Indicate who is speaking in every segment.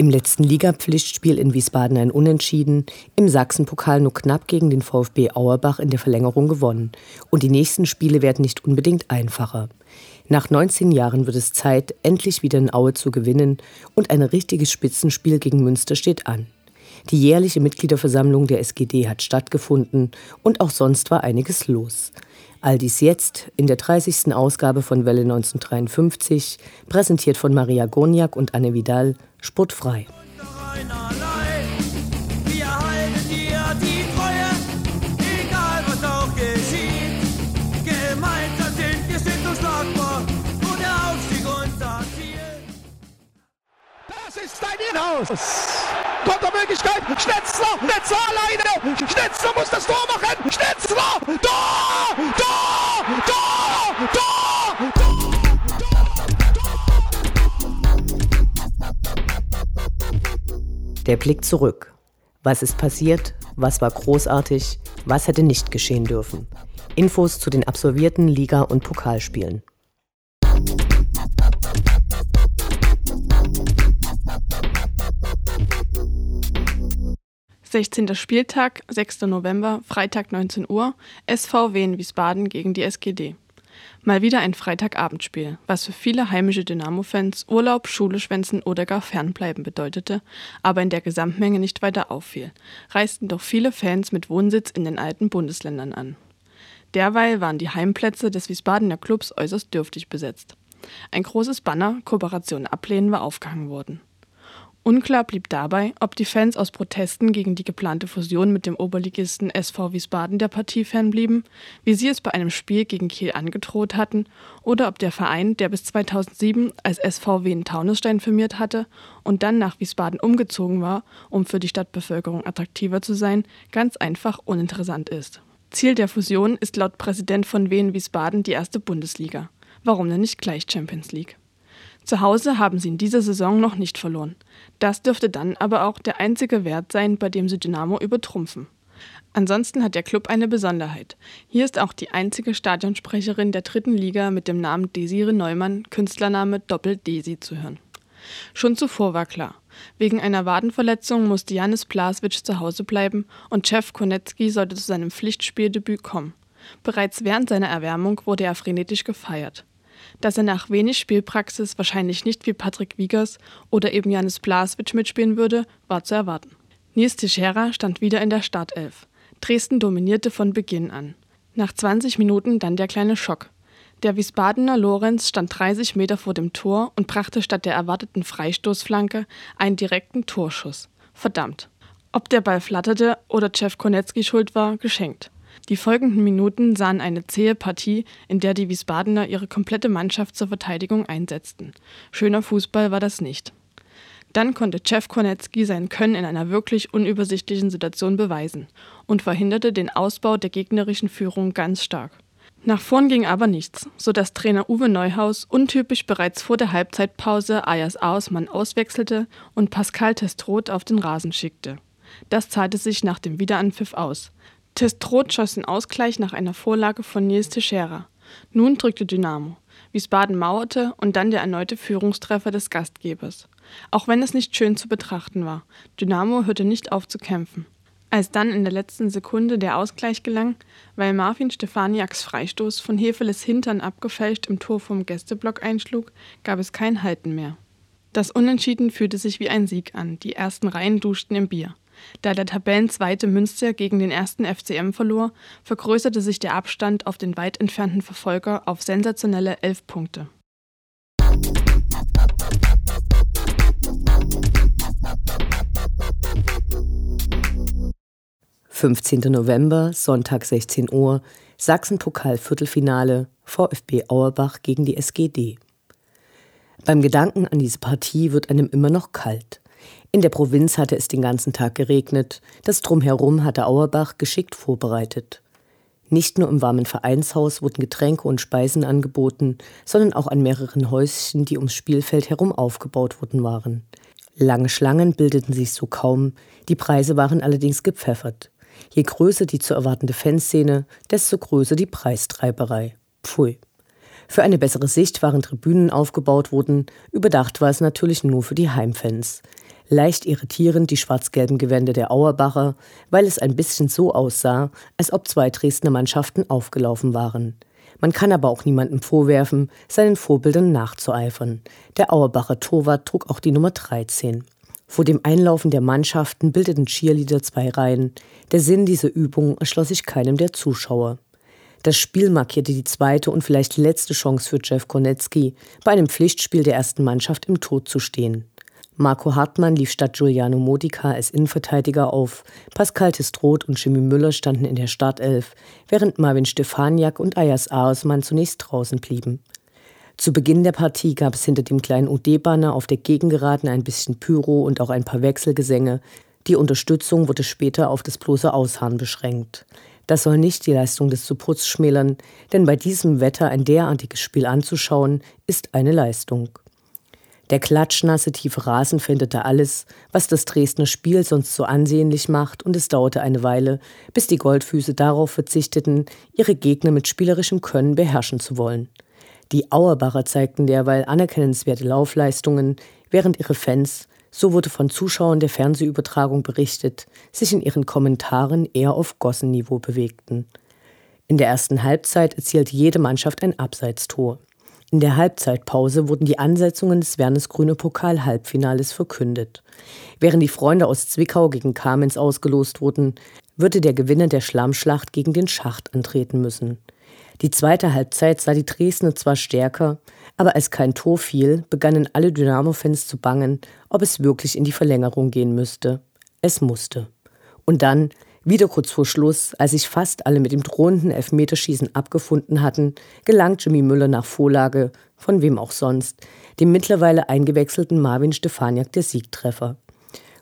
Speaker 1: Im letzten Ligapflichtspiel in Wiesbaden ein Unentschieden, im Sachsenpokal nur knapp gegen den VfB Auerbach in der Verlängerung gewonnen. Und die nächsten Spiele werden nicht unbedingt einfacher. Nach 19 Jahren wird es Zeit, endlich wieder in Aue zu gewinnen und ein richtiges Spitzenspiel gegen Münster steht an. Die jährliche Mitgliederversammlung der SGD hat stattgefunden und auch sonst war einiges los. All dies jetzt in der 30. Ausgabe von Welle 1953, präsentiert von Maria Goniak und Anne Vidal, sportfrei.
Speaker 2: Das ist dein Inhaus! Kontermöglichkeit. Schnetzler, Schnetzler alleine. Schnetzler muss das Tor machen. Schnetzler, Tor, Tor,
Speaker 1: Der Blick zurück. Was ist passiert? Was war großartig? Was hätte nicht geschehen dürfen? Infos zu den absolvierten Liga- und Pokalspielen.
Speaker 3: 16. Spieltag, 6. November, Freitag 19 Uhr, SVW in Wiesbaden gegen die SGD. Mal wieder ein Freitagabendspiel, was für viele heimische Dynamo-Fans Urlaub, Schule schwänzen oder gar Fernbleiben bedeutete, aber in der Gesamtmenge nicht weiter auffiel, reisten doch viele Fans mit Wohnsitz in den alten Bundesländern an. Derweil waren die Heimplätze des Wiesbadener Clubs äußerst dürftig besetzt. Ein großes Banner, Kooperation ablehnen, war aufgehangen worden. Unklar blieb dabei, ob die Fans aus Protesten gegen die geplante Fusion mit dem Oberligisten SV Wiesbaden der Partie fernblieben, wie sie es bei einem Spiel gegen Kiel angedroht hatten, oder ob der Verein, der bis 2007 als SVW in Taunusstein firmiert hatte und dann nach Wiesbaden umgezogen war, um für die Stadtbevölkerung attraktiver zu sein, ganz einfach uninteressant ist. Ziel der Fusion ist laut Präsident von Wien Wiesbaden die erste Bundesliga. Warum denn nicht gleich Champions League? Zu Hause haben sie in dieser Saison noch nicht verloren. Das dürfte dann aber auch der einzige Wert sein, bei dem sie Dynamo übertrumpfen. Ansonsten hat der Club eine Besonderheit. Hier ist auch die einzige Stadionsprecherin der dritten Liga mit dem Namen Desire Neumann, Künstlername Doppel-Desi, zu hören. Schon zuvor war klar, wegen einer Wadenverletzung musste Janis Blaswitsch zu Hause bleiben und Chef Konecki sollte zu seinem Pflichtspieldebüt kommen. Bereits während seiner Erwärmung wurde er frenetisch gefeiert dass er nach wenig Spielpraxis wahrscheinlich nicht wie Patrick Wiegers oder eben Janis Blaswitsch mitspielen würde, war zu erwarten. Nils Teixeira stand wieder in der Startelf. Dresden dominierte von Beginn an. Nach 20 Minuten dann der kleine Schock. Der Wiesbadener Lorenz stand 30 Meter vor dem Tor und brachte statt der erwarteten Freistoßflanke einen direkten Torschuss. Verdammt. Ob der Ball flatterte oder Jeff Konetzki schuld war, geschenkt. Die folgenden Minuten sahen eine zähe Partie, in der die Wiesbadener ihre komplette Mannschaft zur Verteidigung einsetzten. Schöner Fußball war das nicht. Dann konnte Jeff Kornetzky sein Können in einer wirklich unübersichtlichen Situation beweisen und verhinderte den Ausbau der gegnerischen Führung ganz stark. Nach vorn ging aber nichts, sodass Trainer Uwe Neuhaus untypisch bereits vor der Halbzeitpause Ayas Ausmann auswechselte und Pascal Testroth auf den Rasen schickte. Das zahlte sich nach dem Wiederanpfiff aus. Testrot schoss den Ausgleich nach einer Vorlage von Nils Teixeira. Nun drückte Dynamo. Wiesbaden mauerte und dann der erneute Führungstreffer des Gastgebers. Auch wenn es nicht schön zu betrachten war, Dynamo hörte nicht auf zu kämpfen. Als dann in der letzten Sekunde der Ausgleich gelang, weil Marvin Stefaniaks Freistoß von Hefeles Hintern abgefälscht im Tor vom Gästeblock einschlug, gab es kein Halten mehr. Das Unentschieden fühlte sich wie ein Sieg an, die ersten Reihen duschten im Bier. Da der Tabellenzweite Münster gegen den ersten FCM verlor, vergrößerte sich der Abstand auf den weit entfernten Verfolger auf sensationelle elf Punkte.
Speaker 1: 15. November, Sonntag 16 Uhr, Sachsen-Pokal-Viertelfinale, VfB Auerbach gegen die SGD. Beim Gedanken an diese Partie wird einem immer noch kalt. In der Provinz hatte es den ganzen Tag geregnet, das Drumherum hatte Auerbach geschickt vorbereitet. Nicht nur im warmen Vereinshaus wurden Getränke und Speisen angeboten, sondern auch an mehreren Häuschen, die ums Spielfeld herum aufgebaut worden waren. Lange Schlangen bildeten sich so kaum, die Preise waren allerdings gepfeffert. Je größer die zu erwartende Fanszene, desto größer die Preistreiberei. Pfui. Für eine bessere Sicht waren Tribünen aufgebaut worden, überdacht war es natürlich nur für die Heimfans. Leicht irritierend die schwarz-gelben Gewände der Auerbacher, weil es ein bisschen so aussah, als ob zwei Dresdner Mannschaften aufgelaufen waren. Man kann aber auch niemandem vorwerfen, seinen Vorbildern nachzueifern. Der Auerbacher Torwart trug auch die Nummer 13. Vor dem Einlaufen der Mannschaften bildeten Cheerleader zwei Reihen. Der Sinn dieser Übung erschloss sich keinem der Zuschauer. Das Spiel markierte die zweite und vielleicht letzte Chance für Jeff Konetzki, bei einem Pflichtspiel der ersten Mannschaft im Tod zu stehen. Marco Hartmann lief statt Giuliano Modica als Innenverteidiger auf, Pascal Testroth und Jimmy Müller standen in der Startelf, während Marvin Stefaniak und Ayas Aosmann zunächst draußen blieben. Zu Beginn der Partie gab es hinter dem kleinen UD-Banner auf der Gegengeraden ein bisschen Pyro und auch ein paar Wechselgesänge. Die Unterstützung wurde später auf das bloße Ausharren beschränkt. Das soll nicht die Leistung des Supports schmälern, denn bei diesem Wetter ein derartiges Spiel anzuschauen, ist eine Leistung. Der klatschnasse tiefe Rasen verhinderte alles, was das Dresdner Spiel sonst so ansehnlich macht, und es dauerte eine Weile, bis die Goldfüße darauf verzichteten, ihre Gegner mit spielerischem Können beherrschen zu wollen. Die Auerbacher zeigten derweil anerkennenswerte Laufleistungen, während ihre Fans, so wurde von Zuschauern der Fernsehübertragung berichtet, sich in ihren Kommentaren eher auf Gossenniveau bewegten. In der ersten Halbzeit erzielte jede Mannschaft ein Abseitstor. In der Halbzeitpause wurden die Ansetzungen des Wernesgrüne Pokal-Halbfinales verkündet. Während die Freunde aus Zwickau gegen Kamenz ausgelost wurden, würde der Gewinner der Schlammschlacht gegen den Schacht antreten müssen. Die zweite Halbzeit sah die Dresdner zwar stärker, aber als kein Tor fiel, begannen alle Dynamo-Fans zu bangen, ob es wirklich in die Verlängerung gehen müsste. Es musste. Und dann, wieder kurz vor Schluss, als sich fast alle mit dem drohenden Elfmeterschießen abgefunden hatten, gelang Jimmy Müller nach Vorlage, von wem auch sonst, dem mittlerweile eingewechselten Marvin Stefaniak der Siegtreffer.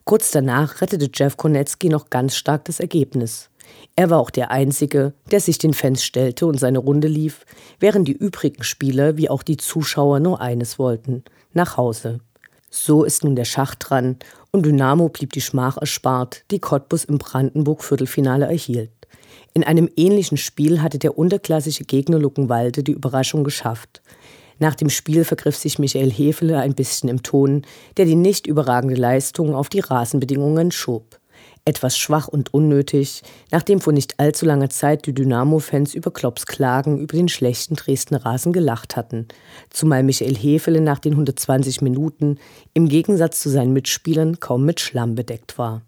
Speaker 1: Kurz danach rettete Jeff Konetzki noch ganz stark das Ergebnis. Er war auch der Einzige, der sich den Fans stellte und seine Runde lief, während die übrigen Spieler wie auch die Zuschauer nur eines wollten: nach Hause. So ist nun der Schacht dran und Dynamo blieb die Schmach erspart, die Cottbus im Brandenburg-Viertelfinale erhielt. In einem ähnlichen Spiel hatte der unterklassische Gegner Luckenwalde die Überraschung geschafft. Nach dem Spiel vergriff sich Michael Hefele ein bisschen im Ton, der die nicht überragende Leistung auf die Rasenbedingungen schob etwas schwach und unnötig, nachdem vor nicht allzu langer Zeit die Dynamo-Fans über Klopps Klagen über den schlechten Dresdner Rasen gelacht hatten, zumal Michael Hefele nach den 120 Minuten im Gegensatz zu seinen Mitspielern kaum mit Schlamm bedeckt war.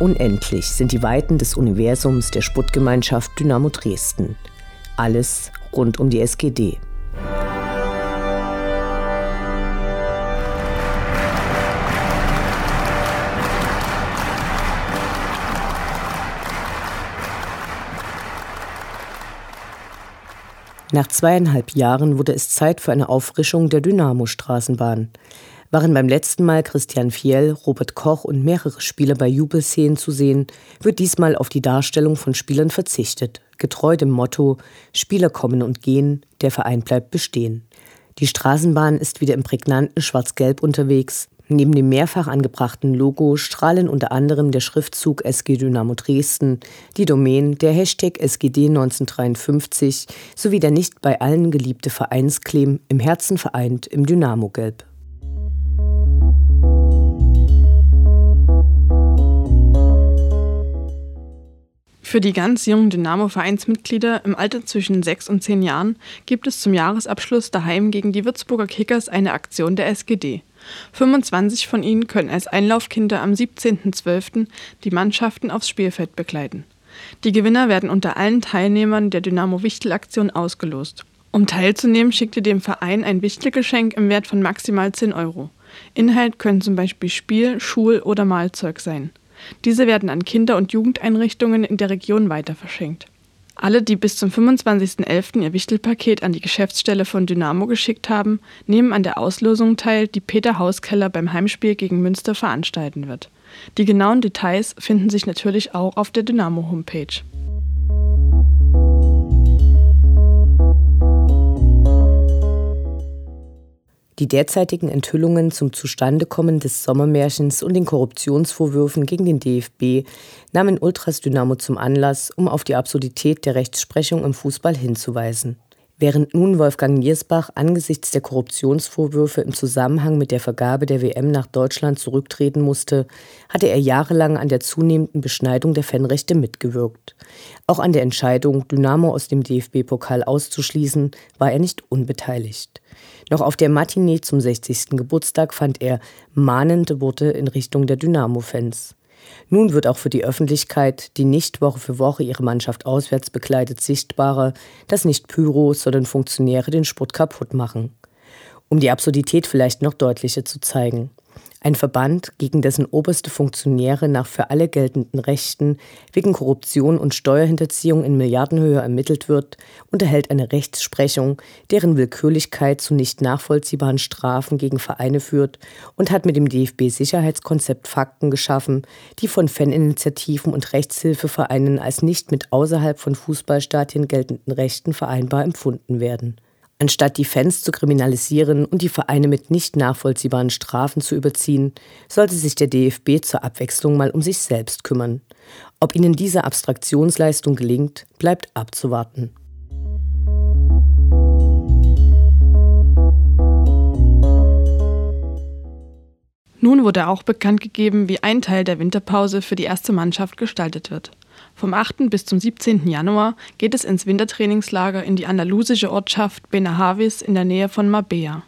Speaker 1: Unendlich sind die Weiten des Universums der Sputtgemeinschaft Dynamo Dresden. Alles rund um die SGD. Nach zweieinhalb Jahren wurde es Zeit für eine Auffrischung der Dynamo-Straßenbahn waren beim letzten Mal Christian Fiel, Robert Koch und mehrere Spieler bei Jubelszenen zu sehen, wird diesmal auf die Darstellung von Spielern verzichtet, getreu dem Motto Spieler kommen und gehen, der Verein bleibt bestehen. Die Straßenbahn ist wieder im prägnanten Schwarz-Gelb unterwegs. Neben dem mehrfach angebrachten Logo strahlen unter anderem der Schriftzug SG Dynamo Dresden, die Domain, der Hashtag SGD 1953 sowie der nicht bei allen geliebte Vereinsclaim im Herzen vereint im Dynamo-Gelb.
Speaker 3: Für die ganz jungen Dynamo-Vereinsmitglieder im Alter zwischen sechs und zehn Jahren gibt es zum Jahresabschluss daheim gegen die Würzburger Kickers eine Aktion der SGD. 25 von ihnen können als Einlaufkinder am 17.12. die Mannschaften aufs Spielfeld begleiten. Die Gewinner werden unter allen Teilnehmern der Dynamo-Wichtel-Aktion ausgelost. Um teilzunehmen, schickte dem Verein ein Wichtelgeschenk im Wert von maximal 10 Euro. Inhalt können zum Beispiel Spiel, Schul- oder Mahlzeug sein. Diese werden an Kinder- und Jugendeinrichtungen in der Region weiter verschenkt. Alle, die bis zum 25.11. ihr Wichtelpaket an die Geschäftsstelle von Dynamo geschickt haben, nehmen an der Auslosung teil, die Peter Hauskeller beim Heimspiel gegen Münster veranstalten wird. Die genauen Details finden sich natürlich auch auf der Dynamo-Homepage.
Speaker 1: Die derzeitigen Enthüllungen zum Zustandekommen des Sommermärchens und den Korruptionsvorwürfen gegen den DFB nahmen Ultras Dynamo zum Anlass, um auf die Absurdität der Rechtsprechung im Fußball hinzuweisen. Während nun Wolfgang Niersbach angesichts der Korruptionsvorwürfe im Zusammenhang mit der Vergabe der WM nach Deutschland zurücktreten musste, hatte er jahrelang an der zunehmenden Beschneidung der Fanrechte mitgewirkt. Auch an der Entscheidung, Dynamo aus dem DFB-Pokal auszuschließen, war er nicht unbeteiligt. Noch auf der Matinee zum 60. Geburtstag fand er mahnende Worte in Richtung der Dynamo-Fans. Nun wird auch für die Öffentlichkeit, die nicht Woche für Woche ihre Mannschaft auswärts begleitet, sichtbarer, dass nicht Pyros, sondern Funktionäre den Sport kaputt machen. Um die Absurdität vielleicht noch deutlicher zu zeigen. Ein Verband, gegen dessen oberste Funktionäre nach für alle geltenden Rechten wegen Korruption und Steuerhinterziehung in Milliardenhöhe ermittelt wird, unterhält eine Rechtsprechung, deren Willkürlichkeit zu nicht nachvollziehbaren Strafen gegen Vereine führt und hat mit dem DFB-Sicherheitskonzept Fakten geschaffen, die von Faninitiativen und Rechtshilfevereinen als nicht mit außerhalb von Fußballstadien geltenden Rechten vereinbar empfunden werden. Anstatt die Fans zu kriminalisieren und die Vereine mit nicht nachvollziehbaren Strafen zu überziehen, sollte sich der DFB zur Abwechslung mal um sich selbst kümmern. Ob ihnen diese Abstraktionsleistung gelingt, bleibt abzuwarten.
Speaker 3: Nun wurde auch bekannt gegeben, wie ein Teil der Winterpause für die erste Mannschaft gestaltet wird. Vom 8. bis zum 17. Januar geht es ins Wintertrainingslager in die andalusische Ortschaft Benahavis in der Nähe von Mabea.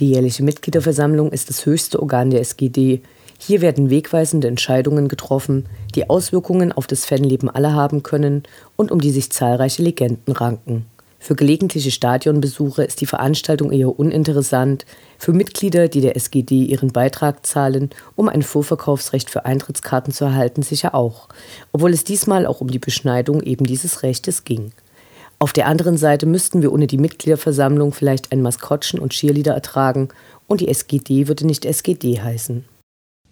Speaker 1: Die jährliche Mitgliederversammlung ist das höchste Organ der SGD. Hier werden wegweisende Entscheidungen getroffen, die Auswirkungen auf das Fanleben aller haben können und um die sich zahlreiche Legenden ranken. Für gelegentliche Stadionbesucher ist die Veranstaltung eher uninteressant, für Mitglieder, die der SGD ihren Beitrag zahlen, um ein Vorverkaufsrecht für Eintrittskarten zu erhalten, sicher auch, obwohl es diesmal auch um die Beschneidung eben dieses Rechtes ging. Auf der anderen Seite müssten wir ohne die Mitgliederversammlung vielleicht ein Maskottchen und Cheerleader ertragen und die SGD würde nicht SGD heißen.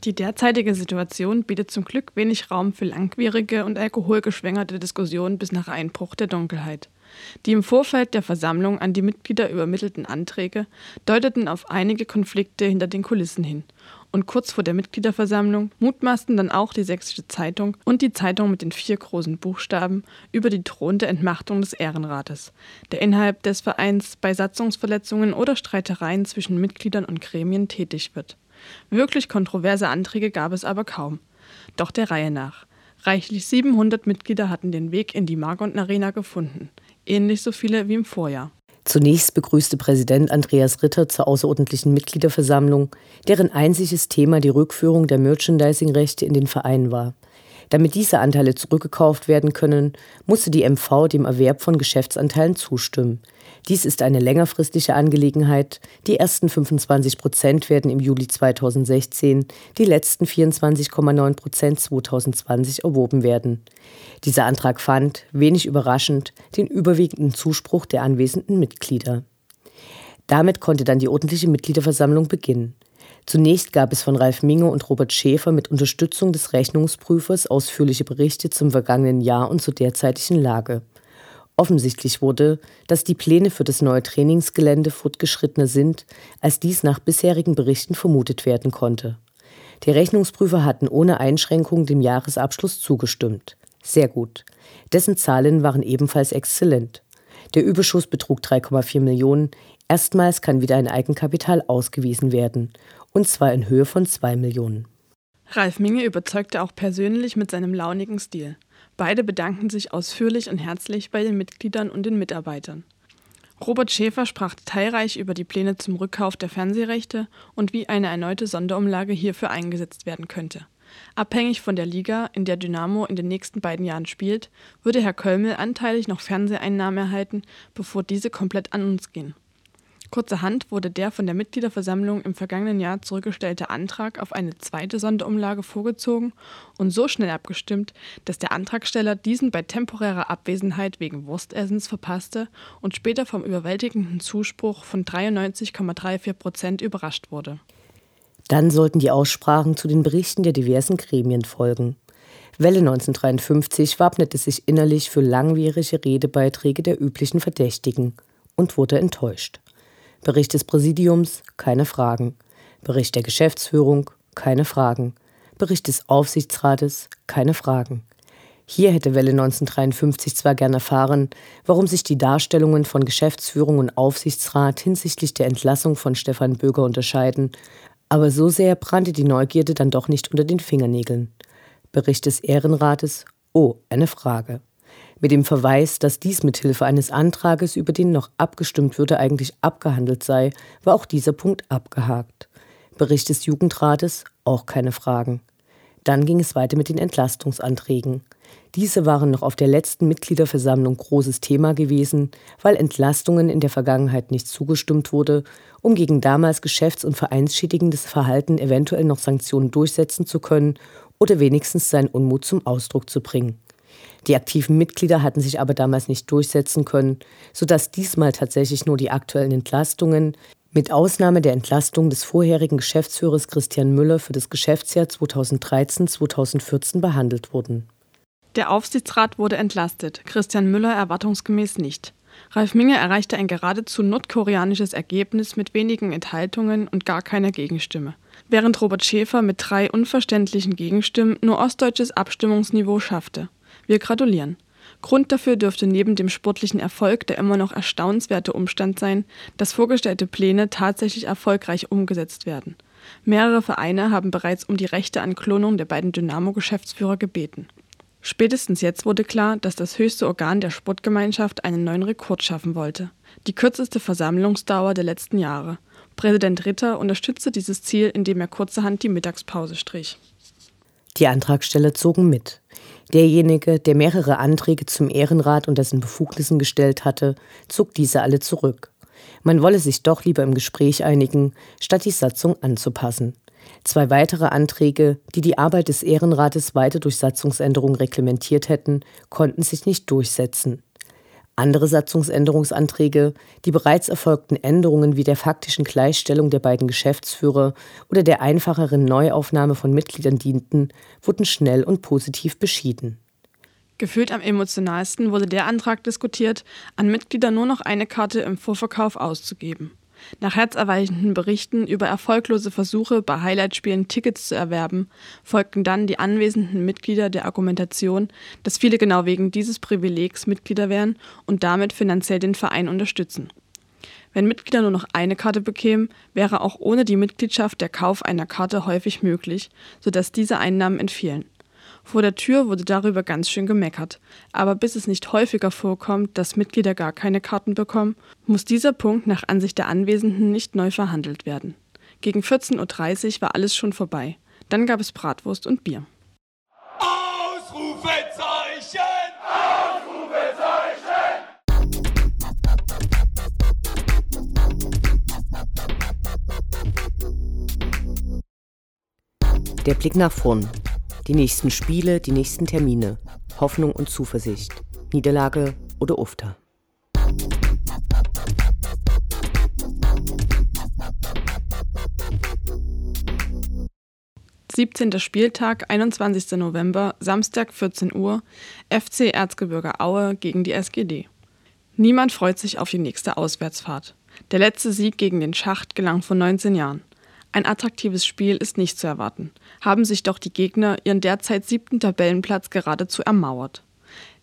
Speaker 3: Die derzeitige Situation bietet zum Glück wenig Raum für langwierige und alkoholgeschwängerte Diskussionen bis nach Einbruch der Dunkelheit. Die im Vorfeld der Versammlung an die Mitglieder übermittelten Anträge deuteten auf einige Konflikte hinter den Kulissen hin. Und kurz vor der Mitgliederversammlung mutmaßten dann auch die Sächsische Zeitung und die Zeitung mit den vier großen Buchstaben über die drohende Entmachtung des Ehrenrates, der innerhalb des Vereins bei Satzungsverletzungen oder Streitereien zwischen Mitgliedern und Gremien tätig wird. Wirklich kontroverse Anträge gab es aber kaum. Doch der Reihe nach. Reichlich 700 Mitglieder hatten den Weg in die Margon Arena gefunden ähnlich so viele wie im Vorjahr.
Speaker 1: Zunächst begrüßte Präsident Andreas Ritter zur außerordentlichen Mitgliederversammlung, deren einziges Thema die Rückführung der Merchandising-Rechte in den Verein war. Damit diese Anteile zurückgekauft werden können, musste die MV dem Erwerb von Geschäftsanteilen zustimmen. Dies ist eine längerfristige Angelegenheit. Die ersten 25 Prozent werden im Juli 2016, die letzten 24,9 Prozent 2020 erworben werden. Dieser Antrag fand, wenig überraschend, den überwiegenden Zuspruch der anwesenden Mitglieder. Damit konnte dann die ordentliche Mitgliederversammlung beginnen. Zunächst gab es von Ralf Minge und Robert Schäfer mit Unterstützung des Rechnungsprüfers ausführliche Berichte zum vergangenen Jahr und zur derzeitigen Lage. Offensichtlich wurde, dass die Pläne für das neue Trainingsgelände fortgeschrittener sind, als dies nach bisherigen Berichten vermutet werden konnte. Die Rechnungsprüfer hatten ohne Einschränkung dem Jahresabschluss zugestimmt. Sehr gut. Dessen Zahlen waren ebenfalls exzellent. Der Überschuss betrug 3,4 Millionen. Erstmals kann wieder ein Eigenkapital ausgewiesen werden und zwar in Höhe von 2 Millionen.
Speaker 3: Ralf Minge überzeugte auch persönlich mit seinem launigen Stil. Beide bedankten sich ausführlich und herzlich bei den Mitgliedern und den Mitarbeitern. Robert Schäfer sprach detailreich über die Pläne zum Rückkauf der Fernsehrechte und wie eine erneute Sonderumlage hierfür eingesetzt werden könnte. Abhängig von der Liga, in der Dynamo in den nächsten beiden Jahren spielt, würde Herr Kölmel anteilig noch Fernseheinnahmen erhalten, bevor diese komplett an uns gehen. Kurzerhand wurde der von der Mitgliederversammlung im vergangenen Jahr zurückgestellte Antrag auf eine zweite Sonderumlage vorgezogen und so schnell abgestimmt, dass der Antragsteller diesen bei temporärer Abwesenheit wegen Wurstessens verpasste und später vom überwältigenden Zuspruch von 93,34 Prozent überrascht wurde.
Speaker 1: Dann sollten die Aussprachen zu den Berichten der diversen Gremien folgen. Welle 1953 wappnete sich innerlich für langwierige Redebeiträge der üblichen Verdächtigen und wurde enttäuscht. Bericht des Präsidiums, keine Fragen. Bericht der Geschäftsführung, keine Fragen. Bericht des Aufsichtsrates, keine Fragen. Hier hätte Welle 1953 zwar gern erfahren, warum sich die Darstellungen von Geschäftsführung und Aufsichtsrat hinsichtlich der Entlassung von Stefan Böger unterscheiden, aber so sehr brannte die Neugierde dann doch nicht unter den Fingernägeln. Bericht des Ehrenrates, oh, eine Frage. Mit dem Verweis, dass dies mithilfe eines Antrages, über den noch abgestimmt würde, eigentlich abgehandelt sei, war auch dieser Punkt abgehakt. Bericht des Jugendrates auch keine Fragen. Dann ging es weiter mit den Entlastungsanträgen. Diese waren noch auf der letzten Mitgliederversammlung großes Thema gewesen, weil Entlastungen in der Vergangenheit nicht zugestimmt wurde, um gegen damals geschäfts- und vereinsschädigendes Verhalten eventuell noch Sanktionen durchsetzen zu können oder wenigstens seinen Unmut zum Ausdruck zu bringen. Die aktiven Mitglieder hatten sich aber damals nicht durchsetzen können, sodass diesmal tatsächlich nur die aktuellen Entlastungen, mit Ausnahme der Entlastung des vorherigen Geschäftsführers Christian Müller für das Geschäftsjahr 2013-2014 behandelt wurden.
Speaker 3: Der Aufsichtsrat wurde entlastet, Christian Müller erwartungsgemäß nicht. Ralf Minge erreichte ein geradezu nordkoreanisches Ergebnis mit wenigen Enthaltungen und gar keiner Gegenstimme, während Robert Schäfer mit drei unverständlichen Gegenstimmen nur ostdeutsches Abstimmungsniveau schaffte. Wir gratulieren. Grund dafür dürfte neben dem sportlichen Erfolg der immer noch erstaunenswerte Umstand sein, dass vorgestellte Pläne tatsächlich erfolgreich umgesetzt werden. Mehrere Vereine haben bereits um die Rechte an Klonung der beiden Dynamo-Geschäftsführer gebeten. Spätestens jetzt wurde klar, dass das höchste Organ der Sportgemeinschaft einen neuen Rekord schaffen wollte. Die kürzeste Versammlungsdauer der letzten Jahre. Präsident Ritter unterstützte dieses Ziel, indem er kurzerhand die Mittagspause strich.
Speaker 1: Die Antragsteller zogen mit. Derjenige, der mehrere Anträge zum Ehrenrat und dessen Befugnissen gestellt hatte, zog diese alle zurück. Man wolle sich doch lieber im Gespräch einigen, statt die Satzung anzupassen. Zwei weitere Anträge, die die Arbeit des Ehrenrates weiter durch Satzungsänderungen reglementiert hätten, konnten sich nicht durchsetzen. Andere Satzungsänderungsanträge, die bereits erfolgten Änderungen wie der faktischen Gleichstellung der beiden Geschäftsführer oder der einfacheren Neuaufnahme von Mitgliedern dienten, wurden schnell und positiv beschieden.
Speaker 3: Gefühlt am emotionalsten wurde der Antrag diskutiert, an Mitglieder nur noch eine Karte im Vorverkauf auszugeben. Nach herzerweichenden Berichten über erfolglose Versuche, bei Highlightspielen Tickets zu erwerben, folgten dann die anwesenden Mitglieder der Argumentation, dass viele genau wegen dieses Privilegs Mitglieder wären und damit finanziell den Verein unterstützen. Wenn Mitglieder nur noch eine Karte bekämen, wäre auch ohne die Mitgliedschaft der Kauf einer Karte häufig möglich, sodass diese Einnahmen entfielen. Vor der Tür wurde darüber ganz schön gemeckert. Aber bis es nicht häufiger vorkommt, dass Mitglieder gar keine Karten bekommen, muss dieser Punkt nach Ansicht der Anwesenden nicht neu verhandelt werden. Gegen 14.30 Uhr war alles schon vorbei. Dann gab es Bratwurst und Bier. Ausrufezeichen! Ausrufezeichen!
Speaker 1: Der Blick nach vorn. Die nächsten Spiele, die nächsten Termine. Hoffnung und Zuversicht. Niederlage oder Ufter.
Speaker 3: 17. Spieltag, 21. November, Samstag 14 Uhr, FC Erzgebirge Aue gegen die SGD. Niemand freut sich auf die nächste Auswärtsfahrt. Der letzte Sieg gegen den Schacht gelang vor 19 Jahren. Ein attraktives Spiel ist nicht zu erwarten, haben sich doch die Gegner ihren derzeit siebten Tabellenplatz geradezu ermauert.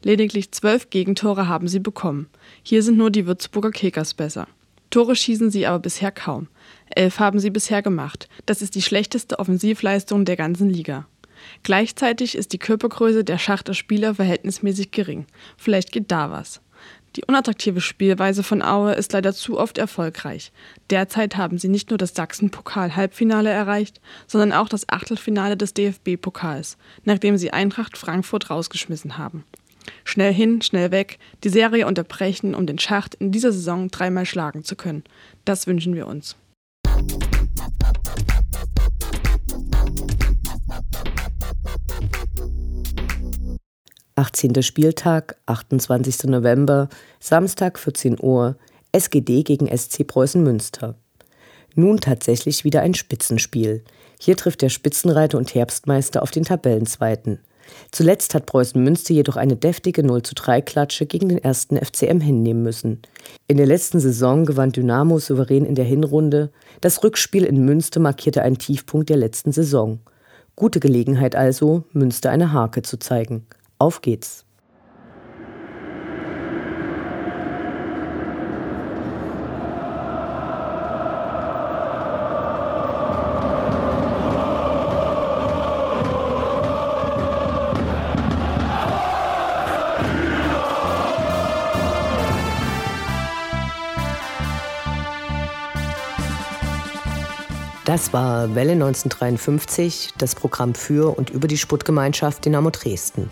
Speaker 3: Lediglich zwölf Gegentore haben sie bekommen. Hier sind nur die Würzburger Kickers besser. Tore schießen sie aber bisher kaum. Elf haben sie bisher gemacht. Das ist die schlechteste Offensivleistung der ganzen Liga. Gleichzeitig ist die Körpergröße der Schachter Spieler verhältnismäßig gering. Vielleicht geht da was. Die unattraktive Spielweise von Aue ist leider zu oft erfolgreich. Derzeit haben sie nicht nur das Sachsen-Pokal-Halbfinale erreicht, sondern auch das Achtelfinale des DFB-Pokals, nachdem sie Eintracht Frankfurt rausgeschmissen haben. Schnell hin, schnell weg, die Serie unterbrechen, um den Schacht in dieser Saison dreimal schlagen zu können. Das wünschen wir uns.
Speaker 1: 18. Spieltag, 28. November, Samstag 14 Uhr, SGD gegen SC Preußen Münster. Nun tatsächlich wieder ein Spitzenspiel. Hier trifft der Spitzenreiter und Herbstmeister auf den Tabellenzweiten. Zuletzt hat Preußen Münster jedoch eine deftige 0 zu 3 Klatsche gegen den ersten FCM hinnehmen müssen. In der letzten Saison gewann Dynamo souverän in der Hinrunde. Das Rückspiel in Münster markierte einen Tiefpunkt der letzten Saison. Gute Gelegenheit also, Münster eine Hake zu zeigen. Auf geht's! Das war Welle 1953, das Programm für und über die Sputtgemeinschaft Dynamo Dresden.